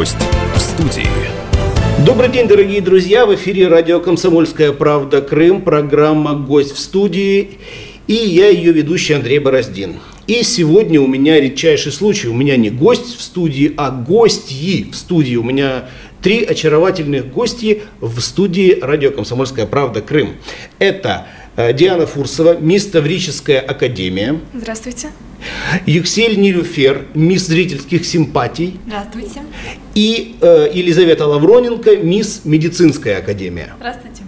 Гость в студии. Добрый день, дорогие друзья! В эфире радио «Комсомольская правда. Крым», программа «Гость в студии» и я ее ведущий Андрей Бороздин. И сегодня у меня редчайший случай. У меня не гость в студии, а гостьи в студии. У меня три очаровательных гости в студии радио «Комсомольская правда. Крым». Это э, Диана Фурсова, мисс Таврическая академия. Здравствуйте. Юксель Нилюфер, мисс зрительских симпатий. Здравствуйте. И э, Елизавета Лавроненко, мисс медицинская академия. Здравствуйте.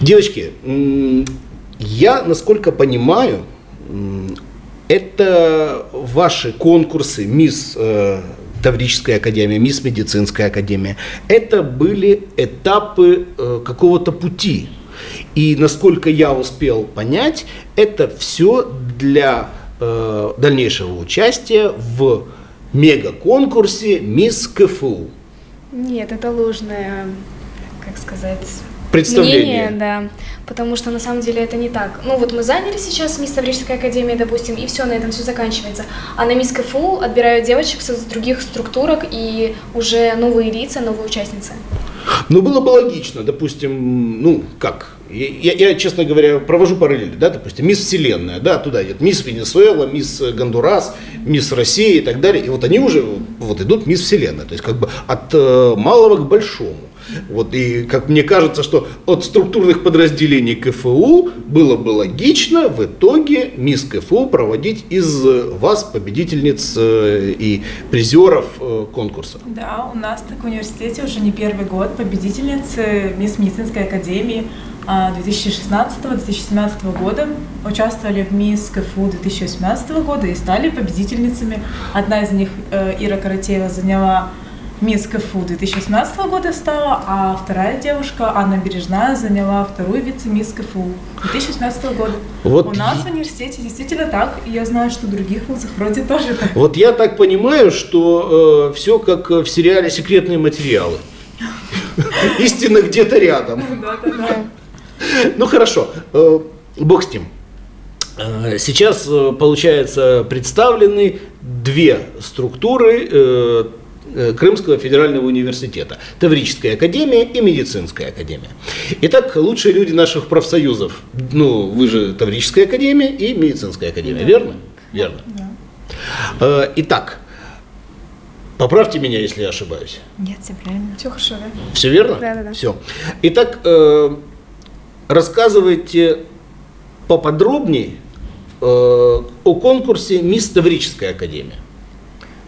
Девочки, я, насколько понимаю, это ваши конкурсы мисс э, Таврическая академия, мисс медицинская академия. Это были этапы э, какого-то пути. И насколько я успел понять, это все для э, дальнейшего участия в мега-конкурсе Мисс КФУ. Нет, это ложное, как сказать, Представление. мнение, да. Потому что на самом деле это не так. Ну вот мы заняли сейчас Мисс Таврической академии, допустим, и все, на этом все заканчивается. А на Мисс КФУ отбирают девочек с других структурок и уже новые лица, новые участницы. Ну, было бы логично, допустим, ну, как, я, я, честно говоря, провожу параллели, да, допустим, мисс Вселенная, да, туда идет мисс Венесуэла, мисс Гондурас, мисс Россия и так далее, и вот они уже вот идут мисс Вселенная, то есть как бы от э, малого к большому. Вот, и как мне кажется, что от структурных подразделений КФУ было бы логично в итоге мисс КФУ проводить из вас победительниц э, и призеров э, конкурса. Да, у нас так в университете уже не первый год победительницы Мисс Медицинской академии 2016-2017 года участвовали в Мисс КФУ 2018 года и стали победительницами. Одна из них, э, Ира Каратеева, заняла Мисс КФУ 2018 года стала, а вторая девушка, Анна Бережная, заняла вторую вице-мисс КФУ 2018 года. Вот У нас в университете действительно так, и я знаю, что в других вузах вроде тоже так. Вот я так понимаю, что все как в сериале «Секретные материалы». Истина где-то рядом. Да-да-да. Ну хорошо, э, бог с ним. Э, Сейчас, э, получается, представлены две структуры Крымского федерального университета. Таврическая академия и медицинская академия. Итак, лучшие люди наших профсоюзов. Ну, вы же Таврическая академия и медицинская академия, верно? Верно. Э, Итак, поправьте меня, если я ошибаюсь. Нет, все правильно. Все хорошо, да? Все верно? Да-да-да. Все. Итак, э, рассказывайте поподробнее э, о конкурсе «Мисс Таврическая академия».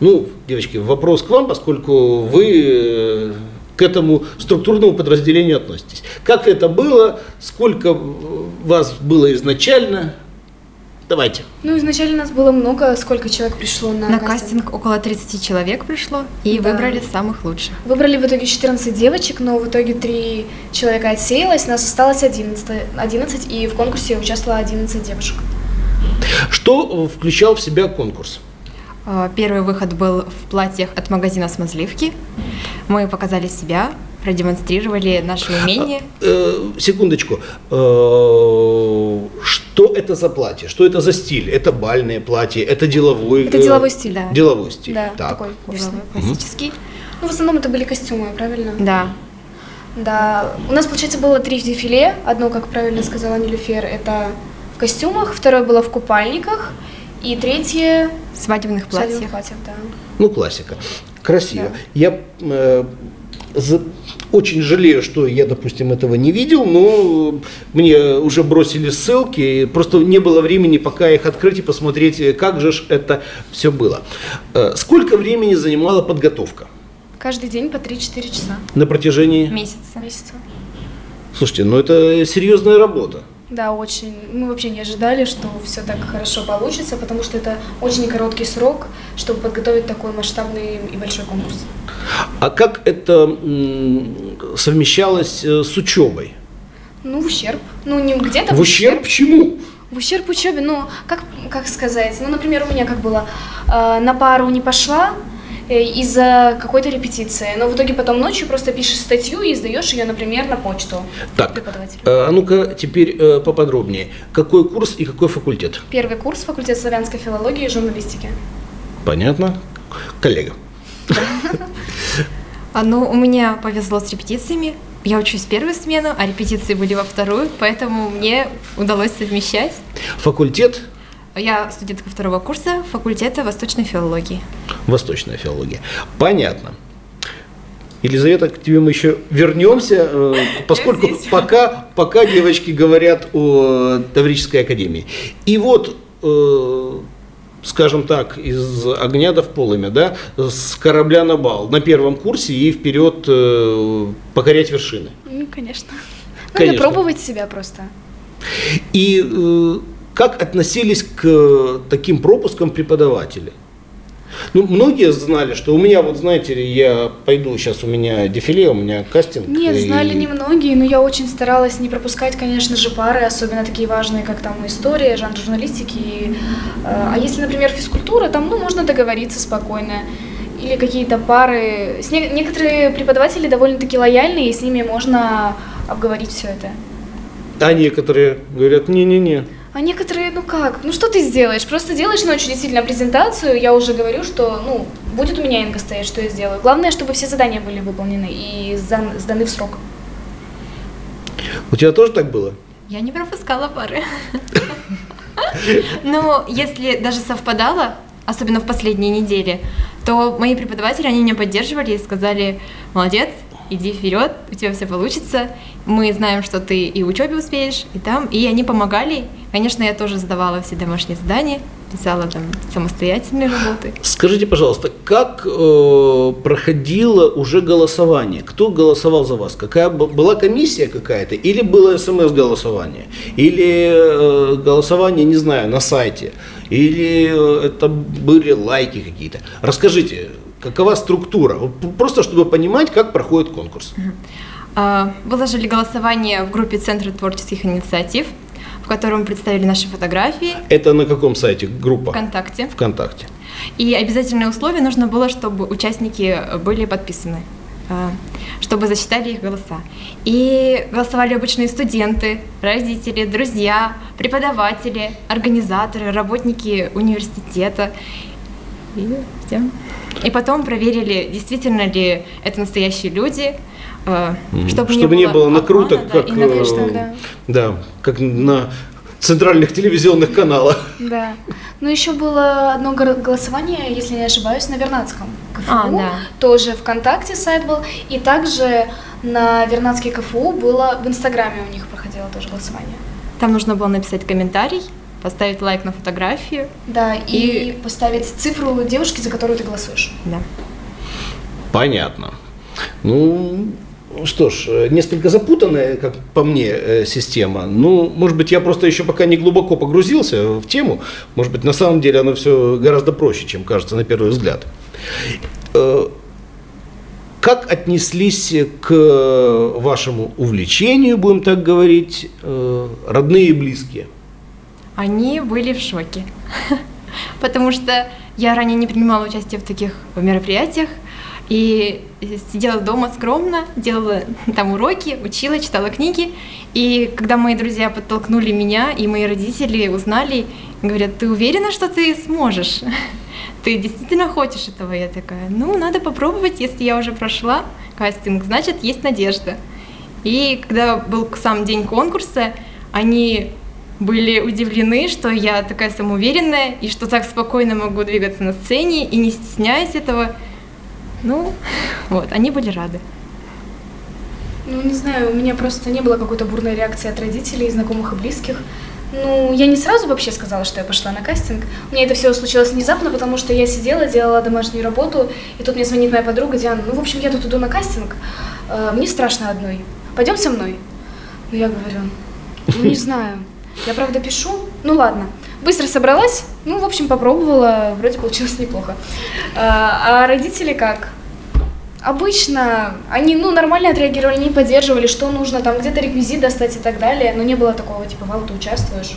Ну, девочки, вопрос к вам, поскольку вы э, к этому структурному подразделению относитесь. Как это было? Сколько вас было изначально? Давайте. Ну, изначально нас было много, сколько человек пришло на, На кастинг около 30 человек пришло и Да. выбрали самых лучших. Выбрали в итоге 14 девочек, но в итоге 3 человека отсеялось, нас осталось 11, 11 и в конкурсе участвовало 11 девушек. Что э, включал в себя конкурс? А, Первый выход был в платьях от магазина «Смазливки». Мы показали себя, продемонстрировали наши умения. Э, секундочку. Э, что это за платье? Что это за стиль? Это бальное платье? Это деловой? Это э, деловой стиль, да. Деловой стиль. Да, так. такой. Деловой, классический. Ну, в основном это были костюмы, правильно? Да. Да. У нас, получается, было три дефиле. Одно, как правильно сказала Нилюфер, это в костюмах, второе было в купальниках, и третье В свадебных в свадебных платьях. платьях, да. Ну, классика. Красиво. Да. Я э, очень жалею, что я, допустим, этого не видел, но мне уже бросили ссылки, и просто не было времени пока их открыть и посмотреть, э, как же ж это все было. Э, сколько времени занимала подготовка Каждый день по 3-4 часа на протяжении? Месяца. месяца. Слушайте, ну это серьезная работа. Да, очень. Мы вообще не ожидали, что все так хорошо получится, потому что это очень короткий срок, чтобы подготовить такой масштабный и большой конкурс. А как это совмещалось э, с учебой? Ну, в ущерб. Ну, не где-то В ущерб чему? В ущерб учебе, ну, как, как сказать, ну, например, у меня как было, э, на пару не пошла из-за какой-то репетиции, но в итоге потом ночью просто пишешь статью и сдаешь ее, например, на почту Так, э, а ну-ка теперь э, поподробнее. Какой курс и какой факультет? Первый курс, факультет славянской филологии и журналистики. Понятно? Коллега. А, ну, у меня повезло с репетициями. Я учусь в первую смену, а репетиции были во вторую, поэтому мне удалось совмещать. Факультет Я студентка второго курса факультета восточной филологии. Восточная филология. Понятно. Елизавета, к тебе мы еще вернемся, э, поскольку пока, пока девочки говорят о Таврической академии. И вот, э, скажем так, из огня до в полымя, да, с корабля на бал, на первом курсе и вперед э, покорять вершины. Ну, конечно. Конечно. Надо пробовать себя просто. И э, как относились к э, таким пропускам преподаватели? Ну, многие знали, что у меня, вот знаете, я пойду, сейчас у меня дефиле, у меня кастинг. Нет, и- знали немногие, но я очень старалась не пропускать, конечно же, пары, особенно такие важные, как там история, жанр журналистики. и, э, а если, например, физкультура, там, ну, можно договориться спокойно. Или какие-то пары. С не- некоторые преподаватели довольно-таки лояльные, и с ними можно обговорить все это. А некоторые говорят, не-не-не. А некоторые, ну как, ну что ты сделаешь? Просто делаешь ночью действительно презентацию, я уже говорю, что, ну, будет у меня инга стоять, что я сделаю. Главное, чтобы все задания были выполнены и сдан- сданы в срок. У тебя тоже так было? Я не пропускала пары. Но если даже совпадало, особенно в последние недели, то мои преподаватели, они меня поддерживали и сказали, молодец, иди вперед, у тебя все получится, мы знаем, что ты и в учебе успеешь, и там, и они помогали. Конечно, я тоже сдавала все домашние задания, писала там самостоятельные работы. Скажите, пожалуйста, как э, проходило уже голосование? Кто голосовал за вас? Какая была комиссия какая-то? Или было смс-голосование? Или э, голосование, не знаю, на сайте? Или э, это были лайки какие-то? Расскажите, какова структура? Просто чтобы понимать, как проходит конкурс. А, Выложили голосование в группе Центра творческих инициатив, в котором представили наши фотографии Это на каком сайте группа? ВКонтакте. ВКонтакте. И обязательное условие нужно было, чтобы участники были подписаны, а, чтобы засчитали их голоса. И голосовали обычные студенты, родители, друзья, преподаватели, организаторы, работники университета. И, всё. И потом проверили, действительно ли это настоящие люди, Мгм. чтобы, Чтобы не было накруток, обмана, да, как, э, накруток. Конечно, да. Да, как на центральных телевизионных каналах. Да. Ну, еще было одно голосование, если не ошибаюсь, на Вернадском КФУ. А, да. Тоже ВКонтакте сайт был. И также на Вернадский КФУ было в Инстаграме у них проходило тоже голосование. Там нужно было написать комментарий, поставить лайк на фотографию. Да, и, И- поставить цифру девушки, за которую ты голосуешь. Да. Понятно. Ну, что ж, э, несколько запутанная, как по мне, э, система. Ну, может быть, я просто еще пока не глубоко погрузился в тему. Может быть, на самом деле оно все гораздо проще, чем кажется на первый взгляд. Э, Как отнеслись к вашему увлечению, будем так говорить, родные и близкие? Они были в шоке. Потому что я ранее не принимала участие в таких мероприятиях и сидела дома скромно, делала там уроки, учила, читала книги. И когда мои друзья подтолкнули меня, и мои родители узнали, говорят, ты уверена, что ты сможешь? Ты действительно хочешь этого? Я такая, ну, надо попробовать, если я уже прошла кастинг, значит, есть надежда. И когда был сам день конкурса, они были удивлены, что я такая самоуверенная и что так спокойно могу двигаться на сцене и не стесняясь этого. Ну, вот, они были рады. Ну, не знаю, у меня просто не было какой-то бурной реакции от родителей, знакомых и близких. Ну, я не сразу вообще сказала, что я пошла на кастинг. У меня это все случилось внезапно, потому что я сидела, делала домашнюю работу, и тут мне звонит моя подруга Диана. Ну, в общем, я тут иду на кастинг, э, мне страшно одной. Пойдем со мной? Ну, я говорю, ну, не знаю. Я, правда, пишу. Ну, ладно. Быстро собралась, ну, в общем, попробовала, вроде получилось неплохо. А, а родители как? Обычно они, ну, нормально отреагировали, не поддерживали, что нужно, там, где-то реквизит достать и так далее, но не было такого, типа, мало ты участвуешь.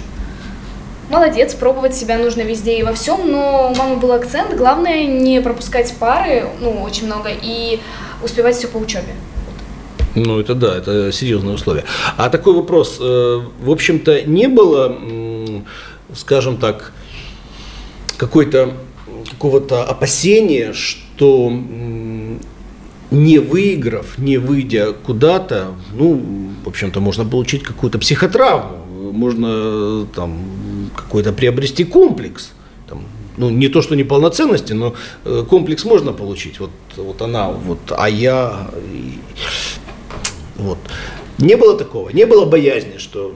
Молодец, пробовать себя нужно везде и во всем, но у мамы был акцент, главное не пропускать пары, ну, очень много, и успевать все по учебе. Ну, это да, это серьезное условие. А такой вопрос, э, в общем-то, не было, скажем так, какой-то какого-то опасения, что не выиграв, не выйдя куда-то, ну, в общем-то, можно получить какую-то психотравму, можно там какой-то приобрести комплекс. Там, ну, не то, что неполноценности, но э, комплекс можно получить. Вот, вот она, вот, а я, вот. Не было такого, не было боязни, что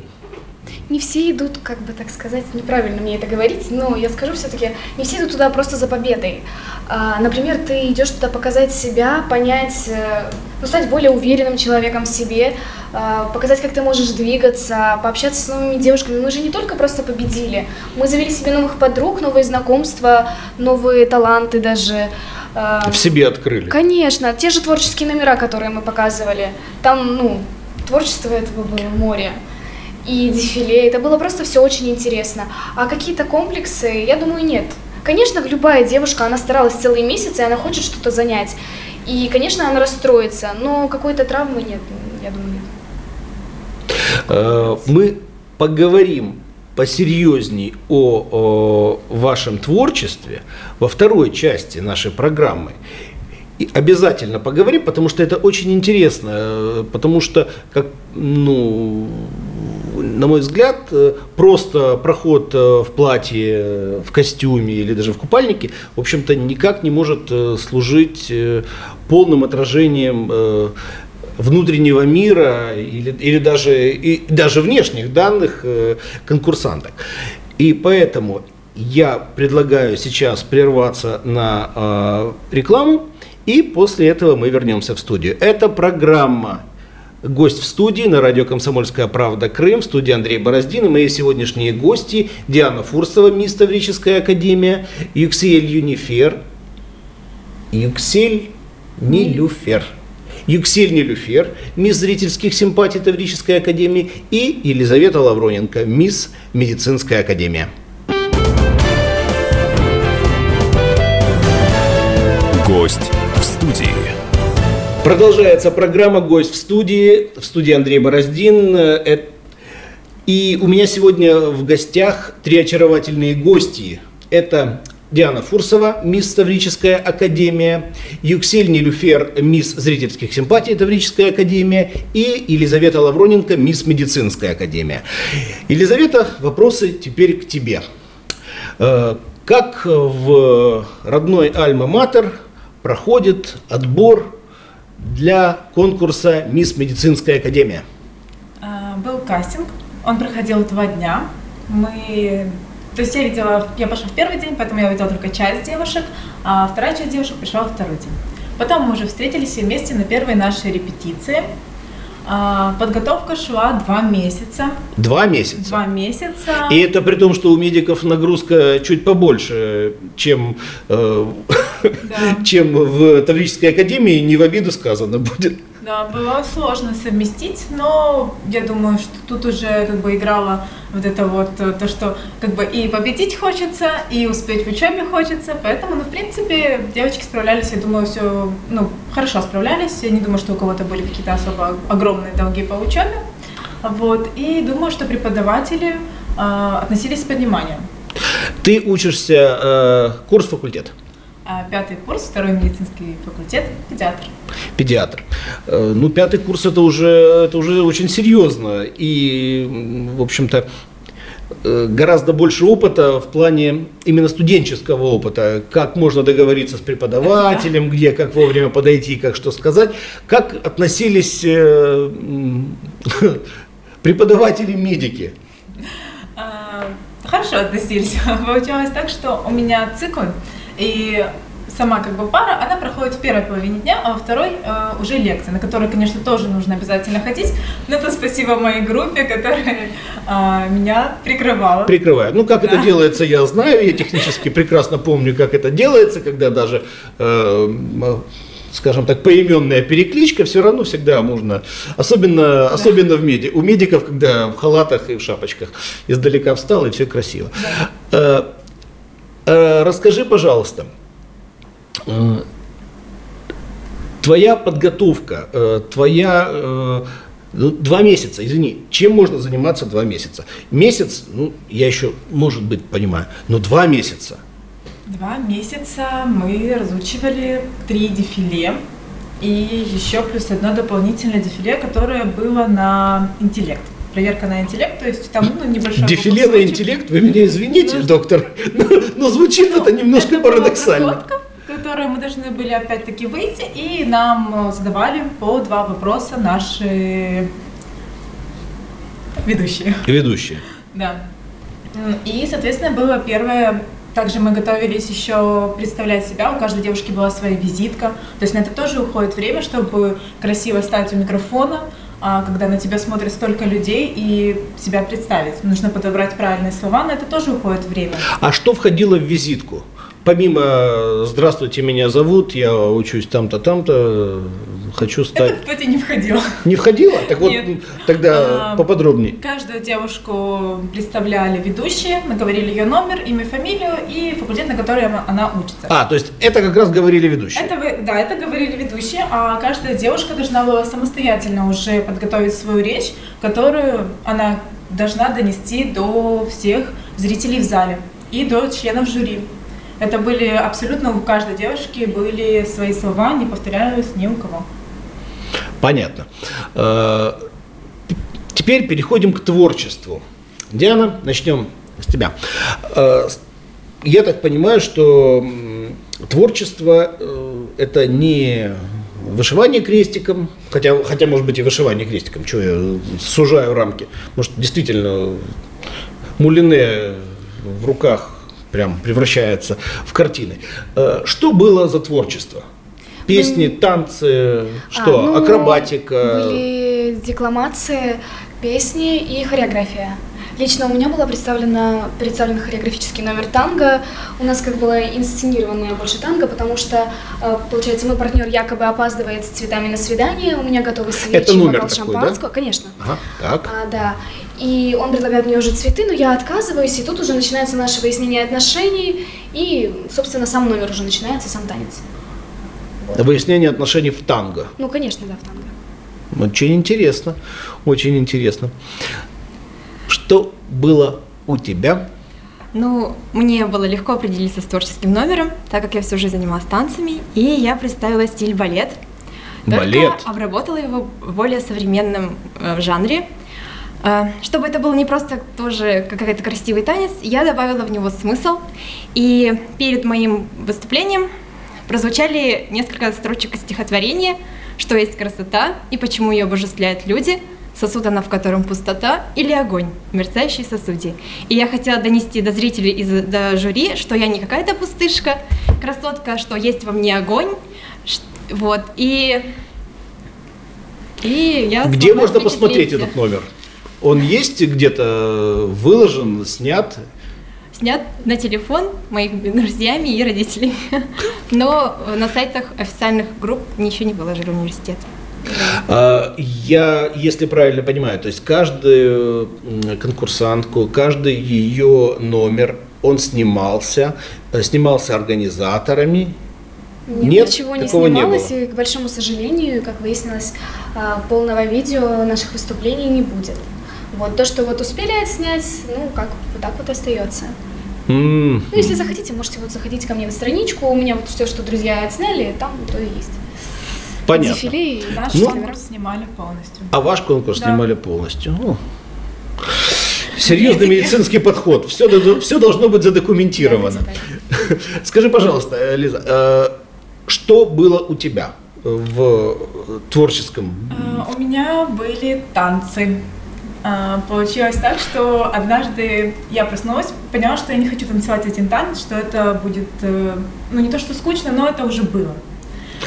Не все идут, как бы так сказать, неправильно мне это говорить, но я скажу все-таки, не все идут туда просто за победой. А, например, ты идешь туда показать себя, понять, э, ну, стать более уверенным человеком в себе, а, показать, как ты можешь двигаться, пообщаться с новыми девушками. Мы же не только просто победили, мы завели себе новых подруг, новые знакомства, новые таланты даже. А, в себе открыли. Конечно, те же творческие номера, которые мы показывали, там, ну, творчество этого было море. И дефиле, это было просто все очень интересно. А какие-то комплексы, я думаю, нет. Конечно, любая девушка, она старалась целый месяц, и она хочет что-то занять. И, конечно, она расстроится, но какой-то травмы нет, я думаю, нет. Э, Мы поговорим посерьезней о, о вашем творчестве во второй части нашей программы. И обязательно поговорим, потому что это очень интересно, э, потому что, как, ну, на мой взгляд, э, просто проход э, в платье, э, в костюме или даже в купальнике, в общем-то, никак не может служить полным отражением внутреннего мира или, или даже, и даже внешних данных конкурсанток. И поэтому я предлагаю сейчас прерваться на рекламу, и после этого мы вернемся в студию. Это программа Гость в студии на радио «Комсомольская правда. Крым». В студии Андрей Бороздин. И мои сегодняшние гости Диана Фурсова, мисс Таврическая академия, Юксиэль Юнифер, Юксель Нилюфер. Юксель Нилюфер, мисс зрительских симпатий Таврической академии и Елизавета Лавроненко, мисс медицинская академия. Гость в студии. Продолжается программа «Гость в студии». В студии Андрей Бороздин. Э, И у меня сегодня в гостях три очаровательные гости. Это Диана Фурсова, мисс Таврическая академия, Юксель Нилюфер, мисс зрительских симпатий Таврическая академия и Елизавета Лавроненко, мисс медицинская академия. Елизавета, вопросы теперь к тебе. Э, Как в родной Альма-Матер проходит отбор для конкурса «Мисс Медицинская академия»? А, Был кастинг, он проходил два дня. Мы, то есть я видела, я пошла в первый день, поэтому я увидела только часть девушек, а вторая часть девушек пришла во второй день. Потом мы уже встретились все вместе на первой нашей репетиции. А, Подготовка шла два месяца. Два месяца. Два месяца. И это при том, что у медиков нагрузка чуть побольше, чем, э, Да. чем в Таврической академии, не в обиду сказано будет. Да, было сложно совместить, но я думаю, что тут уже как бы играло вот это вот э, то, что как бы и победить хочется, и успеть в учебе хочется, поэтому, ну, в принципе, девочки справлялись, я думаю, все, ну, хорошо справлялись, я не думаю, что у кого-то были какие-то особо огромные долги по учебе, вот, и думаю, что преподаватели э, относились с пониманием. Ты учишься, э, курс факультет, пятый курс, второй медицинский факультет, педиатр. педиатр. Э, ну, пятый курс это уже, это уже очень серьезно. И, в общем-то, э, гораздо больше опыта в плане именно студенческого опыта. Как можно договориться с преподавателем, где, как вовремя подойти, как что сказать. Как относились э, преподаватели-медики? А, Хорошо относились. Получалось так, что у меня цикл, и сама как бы пара, она проходит в первой половине дня, а во второй э, уже лекция, на которую, конечно, тоже нужно обязательно ходить. Но это спасибо моей группе, которая а, меня прикрывала. Прикрывают. Ну, как это Да. делается, я знаю. Я технически прекрасно помню, как это делается, когда даже, э, скажем так, поименная перекличка, все равно всегда можно. Особенно, особенно в меди. У медиков, когда в халатах и в шапочках издалека встал, и все красиво. Э, э, расскажи, пожалуйста, э, твоя подготовка, э, твоя э, ну, два месяца, извини, чем можно заниматься два месяца? Месяц, ну, я еще, может быть, понимаю, но два месяца. Два месяца мы разучивали три дефиле, и еще плюс одно дополнительное дефиле, которое было на интеллект. Проверка на интеллект, то есть там ну, небольшой Дефиле на интеллект, вы меня извините, Ну, доктор, но, но звучит это немножко Это парадоксально. проходка, в которой мы должны были опять-таки выйти, и нам э, задавали по два вопроса наши ведущие. Ведущие. Да. И, соответственно, было первое. Также мы готовились еще представлять себя. У каждой девушки была своя визитка. То есть на это тоже уходит время, чтобы красиво стать у микрофона, когда на тебя смотрит столько людей и себя представить. Нужно подобрать правильные слова, на это тоже уходит время. А что входило в визитку? Помимо «Здравствуйте, меня зовут, я учусь там-то, там-то, хочу Это, стать...» кстати, не входило. Не входило? Так вот, Нет. тогда А, поподробнее. Каждую девушку представляли ведущие, мы говорили ее номер, имя, фамилию и факультет, на который она- учится. А, то есть это как раз говорили ведущие. Это вы, да, это говорили ведущие, а каждая девушка должна была самостоятельно уже подготовить свою речь, которую она должна донести до всех зрителей в зале и до членов жюри. Это были абсолютно у каждой девушки были свои слова, не повторялось ни у кого. Понятно. Э, Теперь переходим к творчеству. Диана, начнем с тебя. Э, Я так понимаю, что творчество э, это не вышивание крестиком, хотя, хотя может быть и вышивание крестиком, что я сужаю рамки. Может действительно мулине в руках прям превращается в картины. Что было за творчество? Песни, танцы, что? А, ну, Акробатика. Были декламации, песни и хореография. Лично у меня была представлена, представлен хореографический номер танго. У нас как была инсценированная больше танго, потому что, э, получается, мой партнер якобы опаздывает с цветами на свидание, у меня готовый свечи, номер бокал такой, да? шампанского. Конечно. Ага, так. А, да. И он предлагает мне уже цветы, но я отказываюсь, и тут уже начинается наше выяснение отношений, и, собственно, сам номер уже начинается, сам танец. Выяснение отношений в танго. Ну, конечно, да, в танго. Очень интересно, очень интересно. Что было у тебя? Ну, мне было легко определиться с творческим номером, так как я всю жизнь занималась танцами, и я представила стиль балет. Только Балет. обработала его в более современном э, жанре. Э, чтобы это был не просто тоже какой-то красивый танец, я добавила в него смысл. И перед моим выступлением прозвучали несколько строчек из стихотворения «Что есть красота и почему ее обожествляют люди», сосуд она, в котором пустота, или огонь, мерцающий в сосуде. И я хотела донести до зрителей и до жюри, что я не какая-то пустышка, красотка, что есть во мне огонь, вот, и... И я Где можно посмотреть этот номер? Он есть где-то выложен, снят? Снят на телефон моими друзьями и родителями. Но на сайтах официальных групп ничего не выложили университет. А, Я, если правильно понимаю, то есть каждую конкурсантку, каждый ее номер, он снимался, э, снимался организаторами. Нет, ничего не не снималось, было. и, к большому сожалению, как выяснилось, а, полного видео наших выступлений не будет. Вот то, что вот успели отснять, ну, как вот так вот остается. М, Ну, если захотите, можете вот заходить ко мне на страничку, у меня вот все, что друзья отсняли, там то и есть. Понятно. Дефиле и Наш Ну. конкурс снимали полностью. А ваш конкурс Да. снимали полностью. Ну, серьезный медицинский подход. Все, все должно быть задокументировано. Скажи, пожалуйста, э, Лиза, э, что было у тебя в творческом? А, У меня были танцы. А, Получилось так, что однажды я проснулась, поняла, что я не хочу танцевать один танец, что это будет, э, ну не то что скучно, но это уже было.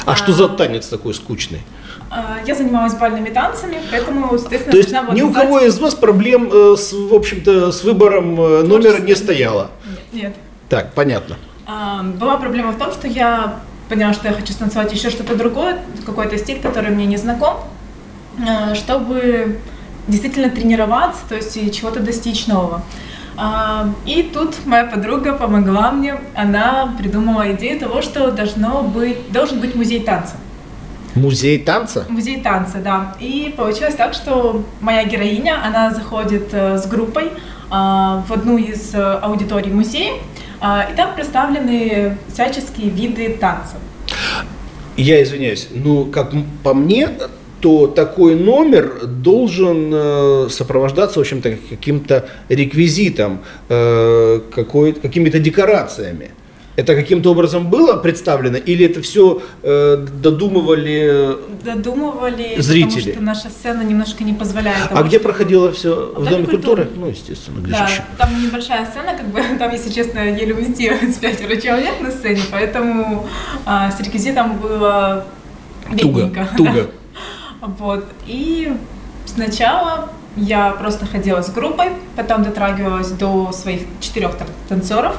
А что за танец такой скучный? А, Я занималась бальными танцами, поэтому, соответственно, То есть должна была ни у кого из вас проблем, э, с, в общем-то, с выбором э, номера не стояло. Нет, Нет. Так, понятно. А, Была проблема в том, что я поняла, что я хочу станцевать еще что-то другое, какой-то стиль, который мне не знаком, а, чтобы действительно тренироваться, то есть и чего-то достичь нового. А, И тут моя подруга помогла мне, она придумала идею того, что должно быть, должен быть музей танца. Музей танца? Музей танца, да. И получилось так, что моя героиня, она заходит э, с группой а, в одну из э, аудиторий музея, а, и там представлены всяческие виды танцев. Я извиняюсь, ну, как по мне, то такой номер должен э, сопровождаться, в общем-то, каким-то реквизитом, э, какой, какими-то декорациями. Это каким-то образом было представлено, или это все додумывали? Додумывали, Зрители. потому что наша сцена немножко не позволяет. А того, где проходило все? В В Доме культуры? культуры. Ну, естественно, где Да, же еще? там небольшая сцена, как бы там, если честно, еле уместилось пятеро человек на сцене, поэтому а, с реквизитом было Туго, бедненько. туго. Вот. И сначала я просто ходила с группой, потом дотрагивалась до своих четырех тан- танцоров.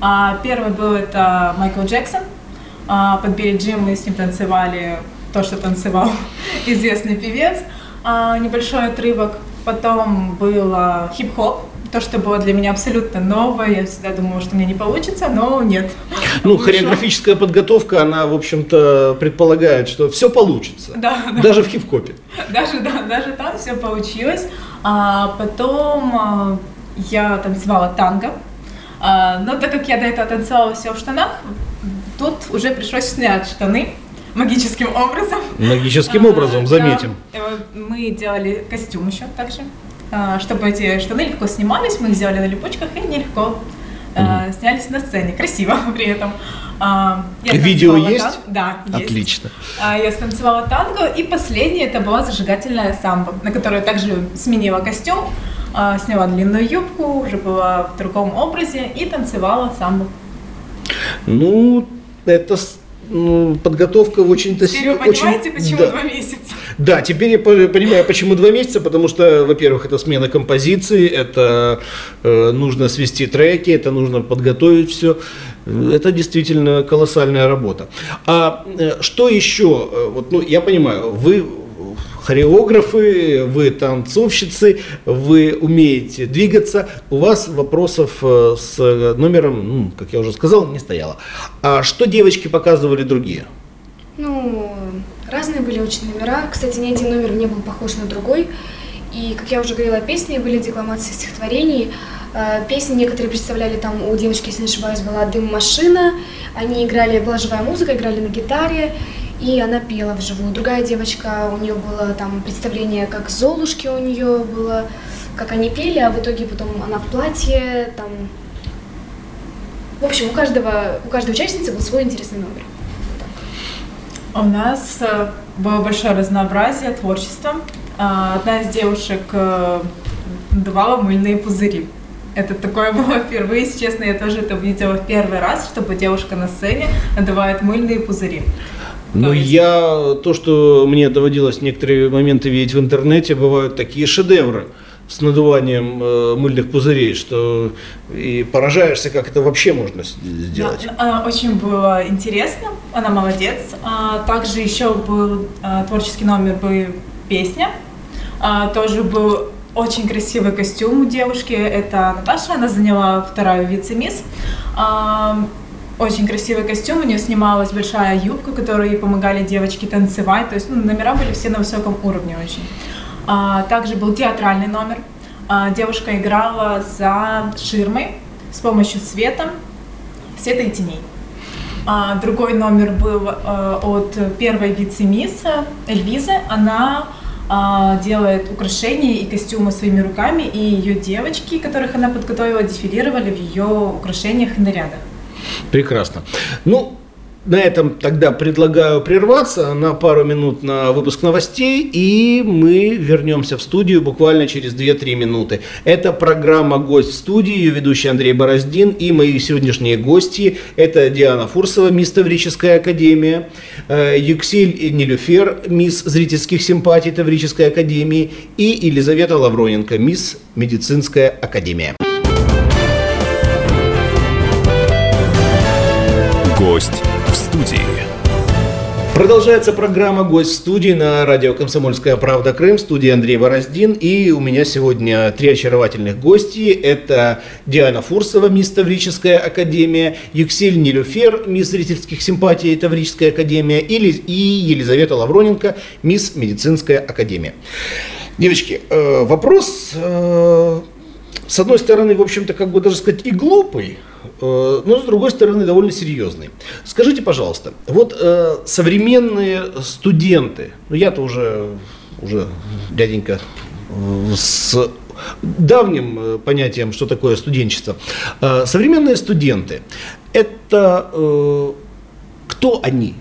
А, первый был это Майкл Джексон. А, под Билли Джим мы с ним танцевали то, что танцевал известный певец. А, небольшой отрывок. Потом был хип-хоп, то, что было для меня абсолютно новое. Я всегда думала, что у меня не получится, но нет. Ну, Вышло. хореографическая подготовка, она, в общем-то, предполагает, что все получится. Да, да. Даже в хип-хопе. Даже, да, даже там все получилось. А потом а, я танцевала танго. А, но так как я до этого танцевала все в штанах, тут уже пришлось снять штаны магическим образом. Магическим А, образом, заметим. Э, Мы делали костюм еще также, чтобы эти штаны легко снимались. Мы их сделали на липучках и они легко а, снялись на сцене. Красиво при этом. А, я Видео есть? тан- Да, есть. Отлично. А, Я станцевала танго, и последнее это была зажигательная самбо, на которой я также сменила костюм, а, сняла длинную юбку, уже была в другом образе и танцевала самбо. Ну, это ну, подготовка очень-то Теперь вы понимаете, очень- почему да. два месяца? Да, теперь я по- понимаю, почему два месяца, потому что, во-первых, это смена композиции, это э, нужно свести треки, это нужно подготовить все. Это действительно колоссальная работа. А э, что еще? Э, Вот, ну, я понимаю, вы хореографы, вы танцовщицы, вы умеете двигаться, у вас вопросов э, с номером, ну, как я уже сказал, не стояло. А что девочки показывали другие? Ну, разные были очень номера. Кстати, ни один номер не был похож на другой. И, как я уже говорила, песни были декламации стихотворений. Э, Песни некоторые представляли там, у девочки, если не ошибаюсь, была «Дым-машина». Они играли, была живая музыка, играли на гитаре, и она пела вживую. Другая девочка, у нее было там представление, как Золушки у нее было, как они пели, а в итоге потом она в платье, там... В общем, у каждого, у каждой участницы был свой интересный номер. У нас э, было большое разнообразие творчества. А, Одна из девушек э, давала мыльные пузыри. Это такое было впервые, если честно, я тоже это видела в первый раз, чтобы девушка на сцене надувает мыльные пузыри. Ну, То есть- я, то, что мне доводилось некоторые моменты видеть в интернете, бывают такие шедевры с надуванием э, мыльных пузырей, что и поражаешься, как это вообще можно сделать. Да, а, очень было интересно, она молодец. А, Также еще был а, творческий номер, был песня. А, Тоже был очень красивый костюм у девушки. Это Наташа, она заняла вторую вице-мисс. А, Очень красивый костюм, у нее снималась большая юбка, которую ей помогали девочки танцевать. То есть ну, номера были все на высоком уровне очень. А, Также был театральный номер. А, Девушка играла за ширмой с помощью света, света и теней. А, Другой номер был э, от первой вице-мисс Эльвизы. Она а, делает украшения и костюмы своими руками, и ее девочки, которых она подготовила, дефилировали в ее украшениях и нарядах. Прекрасно. Ну, на этом тогда предлагаю прерваться на пару минут на выпуск новостей, и мы вернемся в студию буквально через 2-3 минуты. Это программа «Гость в студии», ее ведущий Андрей Бороздин, и мои сегодняшние гости – это Диана Фурсова, мисс Таврическая академия, э, Юксель Нелюфер, мисс зрительских симпатий Таврической академии, и Елизавета Лавроненко, мисс медицинская академия. Гость в студии. Продолжается программа «Гость в студии» на радио «Комсомольская правда. Крым». В студии Андрей Бороздин. И у меня сегодня три очаровательных гости. Это Диана Фурсова, мисс Таврическая академия, Юксель Нелюфер, мисс зрительских симпатий Таврическая академия и Елизавета Лавроненко, мисс медицинская академия. Девочки, э, вопрос э, с одной стороны, в общем-то, как бы даже сказать, и глупый, э, но с другой стороны, довольно серьезный. Скажите, пожалуйста, вот э, современные студенты, ну я-то уже, уже дяденька э, с давним понятием, что такое студенчество. Современные студенты, это кто они?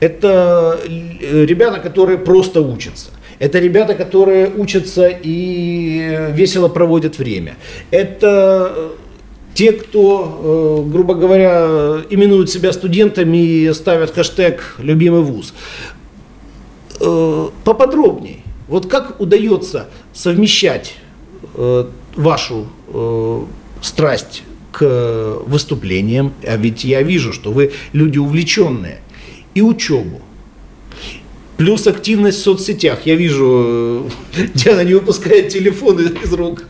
Это ребята, которые просто учатся. Это ребята, которые учатся и весело проводят время. Это э, те, кто, э, грубо говоря, именуют себя студентами и ставят хэштег «любимый вуз». Э, Поподробней. Вот как удается совмещать вашу страсть к выступлениям, а ведь я вижу, что вы люди увлеченные, и учебу. Плюс активность в соцсетях. Я вижу, э, Диана не выпускает телефон из рук.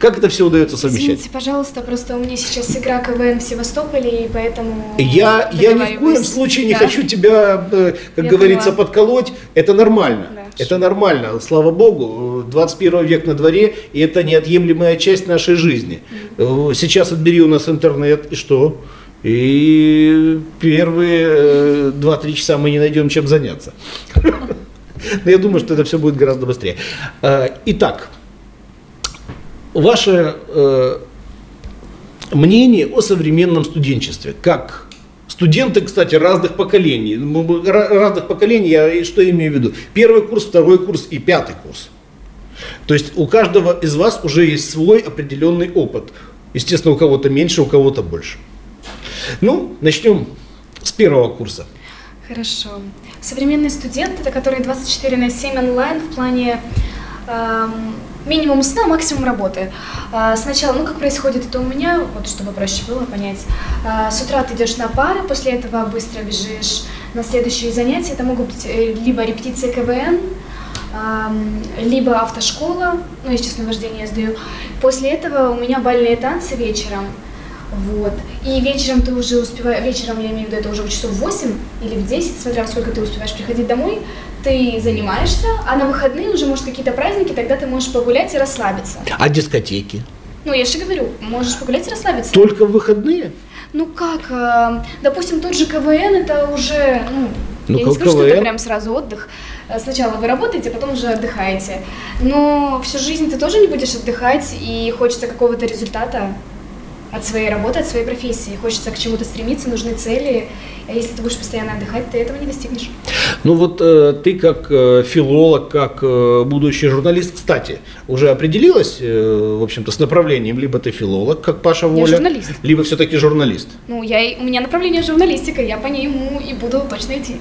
Как это все удается совмещать? Извините, пожалуйста, просто у меня сейчас игра КВН в Севастополе, и поэтому... Я, я ни в коем случае не Да. хочу тебя, э, как Я говорится, поняла. подколоть. Это нормально. Да, это нормально. Слава богу, э, 21 век на дворе, и это неотъемлемая часть нашей жизни. Э, Сейчас отбери у нас интернет, и что? И первые э, 2-3 часа мы не найдем чем заняться. Но я думаю, что это все будет гораздо быстрее. Э, Итак, ваше э, мнение о современном студенчестве. Как студенты, кстати, разных поколений. Ну, Разных поколений, я что имею в виду? Первый курс, второй курс и пятый курс. То есть у каждого из вас уже есть свой определенный опыт. Естественно, у кого-то меньше, у кого-то больше. Ну, начнем с первого курса. Хорошо. Современный студент – это который 24 на 7 онлайн в плане эм, минимум сна, максимум работы. А, сначала, ну как происходит это у меня, вот чтобы проще было понять. А, с утра ты идешь на пары, после этого быстро бежишь на следующие занятия. Это могут быть э, либо репетиции КВН, ам, либо автошкола, ну, естественно, вождение я сдаю. После этого у меня бальные танцы вечером. Вот. И вечером ты уже успеваешь, вечером я имею в виду, это уже в часов в 8 или в 10, смотря во сколько ты успеваешь приходить домой, ты занимаешься, а на выходные уже, может, какие-то праздники, тогда ты можешь погулять и расслабиться. А дискотеки? Ну, я же говорю, можешь погулять и расслабиться. Только в выходные? Ну как, э, допустим, тот же КВН, это уже, ну, Ну, я не скажу, что КВН. это прям сразу отдых. Э, Сначала вы работаете, потом уже отдыхаете. Но всю жизнь ты тоже не будешь отдыхать, и хочется какого-то результата от своей работы, от своей профессии. Хочется к чему-то стремиться, нужны цели. А если ты будешь постоянно отдыхать, ты этого не достигнешь. Ну вот э, ты как э, филолог, как э, будущий журналист, кстати, уже определилась, э, в общем-то, с направлением, либо ты филолог, как Паша Воля, журналист. либо все-таки журналист. Ну, я, у меня направление журналистика, я по нему и буду точно идти.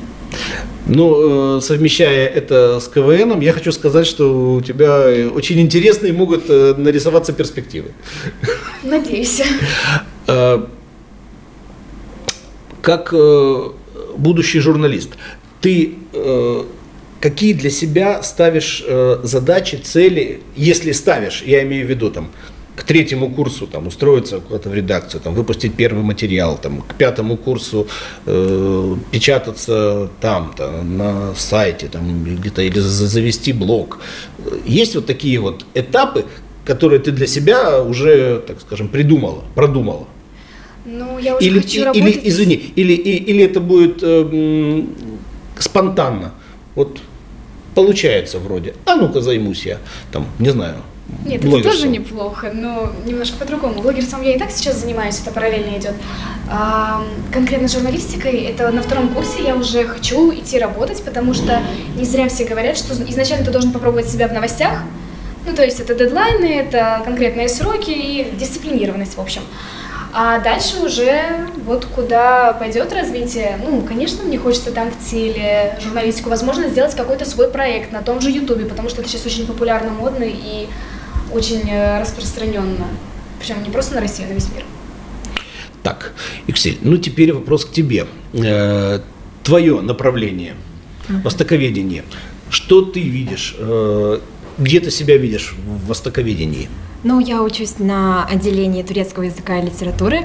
Ну, э, совмещая это с КВНом, я хочу сказать, что у тебя э, очень интересные могут э, нарисоваться перспективы. Надеюсь. Как э, будущий журналист, ты э, какие для себя ставишь э, задачи, цели, если ставишь, я имею в виду там к третьему курсу там устроиться куда-то в редакцию, там выпустить первый материал, там к пятому курсу э, печататься там, то на сайте, там где-то или за- завести блог. Есть вот такие вот этапы, которые ты для себя уже, так скажем, придумала, продумала. Ну, я уже Или, хочу и- или, работать. извини, или, или это будет э, спонтанно. Вот получается вроде. А ну-ка займусь я, там, не знаю. Нет, это блогерством. тоже неплохо, но немножко по-другому. Блогерством я и так сейчас занимаюсь, это параллельно идет. А, конкретно журналистикой, это на втором курсе я уже хочу идти работать, потому что не зря все говорят, что изначально ты должен попробовать себя в новостях. Ну, то есть это дедлайны, это конкретные сроки и дисциплинированность, в общем. А дальше уже вот куда пойдет развитие. Ну, конечно, мне хочется там в теле журналистику, возможно, сделать какой-то свой проект на том же Ютубе, потому что это сейчас очень популярно, модно и очень э, распространенно. Причем не просто на Россию, а на весь мир. Так, Иксель, ну теперь вопрос к тебе. Э, твое направление, востоковедение. Что ты видишь? э, где ты себя видишь в востоковедении? Ну, я учусь на отделении турецкого языка и литературы.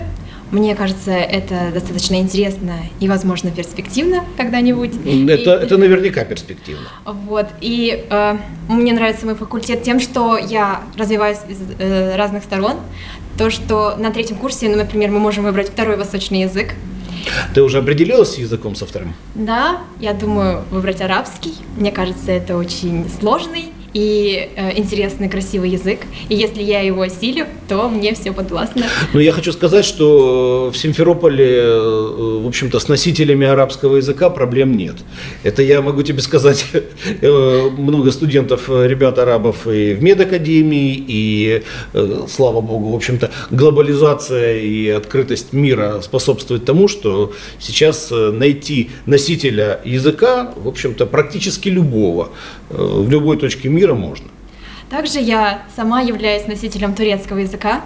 Мне кажется, это достаточно интересно и, возможно, перспективно когда-нибудь. Это, И- это наверняка перспективно. Вот. И э, мне нравится мой факультет тем, что я развиваюсь из э, разных сторон. То, что на третьем курсе, ну, например, мы можем выбрать второй восточный язык. Ты уже определилась с языком со вторым? Да, я думаю выбрать арабский. Мне кажется, это очень сложный и э, интересный, красивый язык. И если я его осилю, то мне все подвластно. Но я хочу сказать, что в Симферополе, э, в общем-то, с носителями арабского языка проблем нет. Это я могу тебе сказать, э, много студентов, э, ребят арабов и в медакадемии, и, э, слава богу, в общем-то, глобализация и открытость мира способствует тому, что сейчас э, найти носителя языка, в общем-то, практически любого, э, в любой точке мира можно. Также я сама являюсь носителем турецкого языка.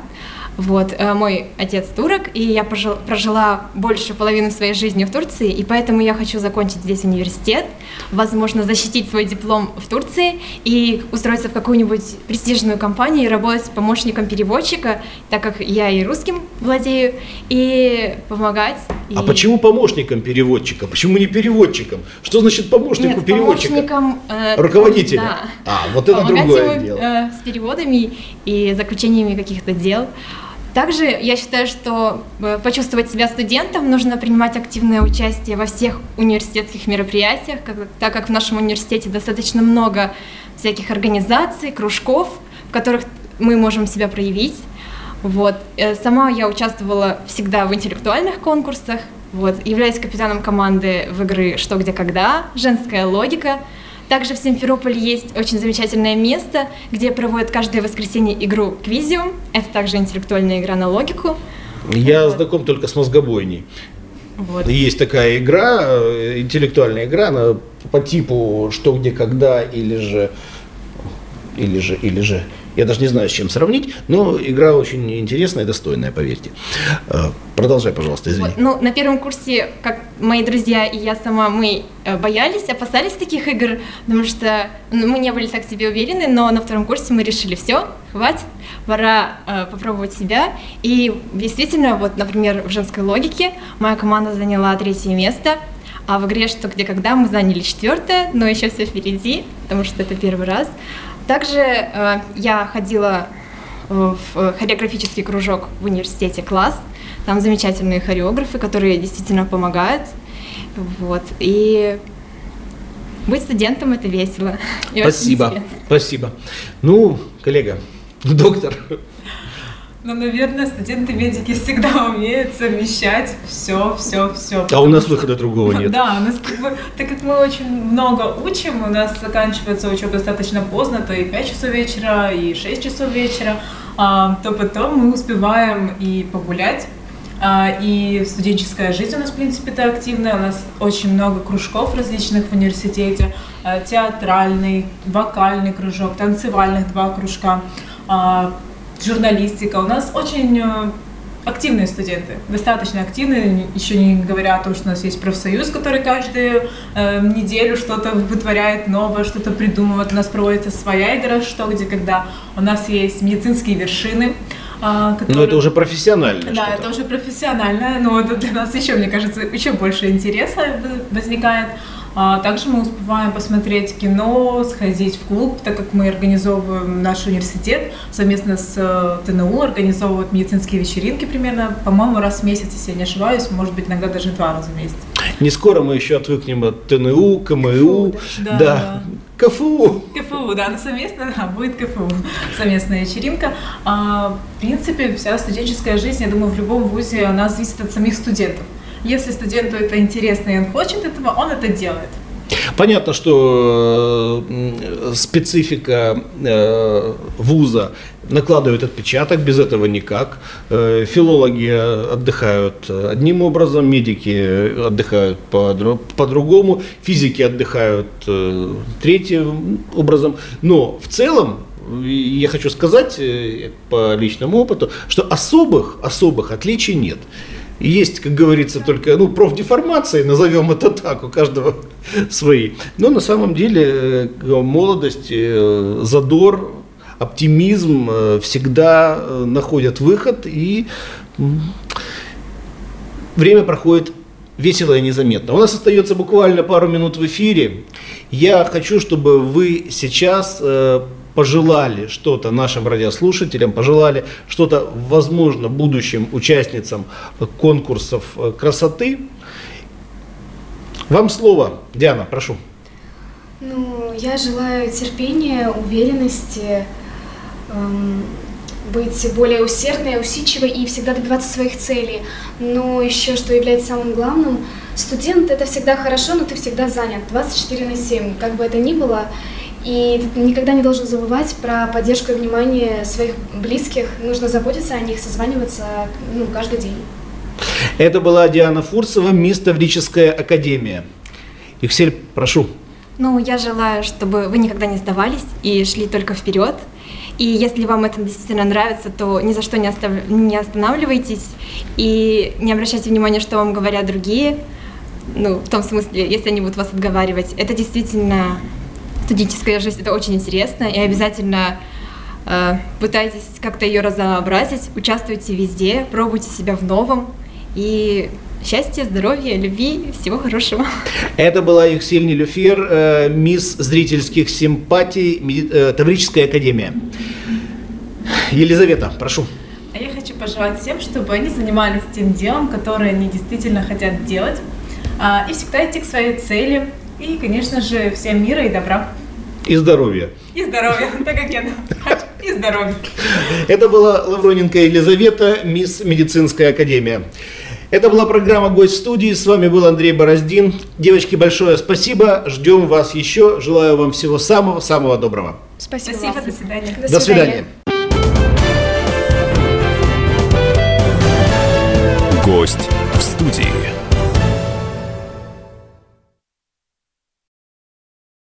Вот, э, мой отец турок, и я пожил- прожила больше половины своей жизни в Турции, и поэтому я хочу закончить здесь университет, возможно, защитить свой диплом в Турции и устроиться в какую-нибудь престижную компанию и работать помощником переводчика, так как я и русским владею, и помогать. А и- почему помощником переводчика? Почему не переводчиком? Что значит помощнику Нет, переводчика? помощником э, Руководителя? да. А, вот это Помогать другое ему, дело. э, с переводами и заключениями каких-то дел. Также я считаю, что э, почувствовать себя студентом нужно принимать активное участие во всех университетских мероприятиях, так как в нашем университете достаточно много всяких организаций, кружков, в которых мы можем себя проявить. Вот. Э, Сама я участвовала всегда в интеллектуальных конкурсах, вот. являюсь капитаном команды в игры «Что, где, когда», «Женская логика». Также в Симферополе есть очень замечательное место, где проводят каждое воскресенье игру «Квизиум». Это также интеллектуальная игра на логику. Я знаком только с мозгобойней. Вот. Есть такая игра, э, интеллектуальная игра, она по типу «Что, где, когда» или же, или же, или же, я даже не знаю, с чем сравнить, но игра очень интересная и достойная, поверьте. Э, Продолжай, пожалуйста, извини. Вот, Ну, на первом курсе, как мои друзья и я сама, мы э, боялись, опасались таких игр, потому что ну, мы не были так себе уверены, но на втором курсе мы решили, все, хватит, пора э, попробовать себя. И действительно, вот, например, в женской логике моя команда заняла третье место, а в игре «Что, где, когда» мы заняли четвертое, но еще все впереди, потому что это первый раз. Также э, я ходила э, в хореографический кружок в университете «Класс», там замечательные хореографы, которые действительно помогают. Вот. И быть студентом это весело. и Спасибо, спасибо. Ну, коллега, доктор, Ну, наверное, студенты-медики всегда умеют совмещать все, все, все. а у нас выхода другого нет. Да, у нас как бы, так как мы очень много учим, у нас заканчивается учеба достаточно поздно, то и 5 часов вечера, и 6 часов вечера, а, то потом мы успеваем и погулять. а, И студенческая жизнь у нас, в принципе-то, активная. У нас очень много кружков различных в университете. а, Театральный, вокальный кружок, танцевальных два кружка, а, журналистика. У нас очень э, активные студенты, достаточно активные, еще не говоря о том, что у нас есть профсоюз, который каждую э, неделю что-то вытворяет новое, что-то придумывает. У нас проводится своя игра «Что, где, когда». У нас есть медицинские вершины, а, Но которые... Ну, это уже профессионально. Да, это уже профессионально, но это для нас еще, мне кажется, еще больше интереса возникает. А Также мы успеваем посмотреть кино, сходить в клуб, так как мы организовываем наш университет совместно с э, ТНУ, организовывают медицинские вечеринки примерно, по-моему, раз в месяц, если я не ошибаюсь, может быть, иногда даже два раза в месяц. Не скоро мы еще отвыкнем от ТНУ, КМУ, да, да, да. КФУ. КФУ, да, ну совместно, да, будет КФУ, совместная вечеринка. А, в принципе, вся студенческая жизнь, я думаю, в любом вузе, она зависит от самих студентов. Если студенту это интересно и он хочет этого, он это делает. Понятно, что э, специфика э, вуза накладывает отпечаток, без этого никак. Э, Филологи отдыхают одним образом, медики отдыхают по- по-другому, физики отдыхают третьим образом. Но в целом я хочу сказать по личному опыту, что особых, особых отличий нет. Есть, как говорится, только ну, профдеформации, назовем это так, у каждого свои. Но на самом деле э, молодость, э, задор, оптимизм э, всегда находят выход и время проходит весело и незаметно. У нас остается буквально пару минут в эфире. Я хочу, чтобы вы сейчас пожелали что-то нашим радиослушателям, пожелали что-то, возможно, будущим участницам конкурсов э, красоты. Вам слово, Диана, прошу. Ну, я желаю терпения, уверенности, эм, быть более усердной, усидчивой и всегда добиваться своих целей. Но еще, что является самым главным, студент это всегда хорошо, но ты всегда занят 24 на 7, как бы это ни было. И ты никогда не должен забывать про поддержку и внимание своих близких. Нужно заботиться о них, созваниваться ну, каждый день. Это была Диана Фурсова, мисс Таврическая академия. Иксель, прошу. Ну, я желаю, чтобы вы никогда не сдавались и шли только вперед. И если вам это действительно нравится, то ни за что не, остав... не останавливайтесь и не обращайте внимания, что вам говорят другие. Ну, в том смысле, если они будут вас отговаривать. Это действительно студенческая жизнь, это очень интересно. И обязательно э, пытайтесь как-то ее разнообразить, участвуйте везде, пробуйте себя в новом. И счастья, здоровья, любви, всего хорошего. Это была Иксель Нелюфер, э, мисс зрительских симпатий меди- э, Таврическая академия. Елизавета, прошу. А я хочу пожелать всем, чтобы они занимались тем делом, которое они действительно хотят делать, а, и всегда идти к своей цели, и, конечно же, всем мира и добра. И здоровья. И здоровья, так как я и здоровья. Это была Лавроненко Елизавета, мисс Медицинская академия. Это была программа «Гость в студии». С вами был Андрей Бороздин. Девочки, большое спасибо. Ждем вас еще. Желаю вам всего самого-самого доброго. Спасибо, Спасибо, до свидания. До До свидания. Гость.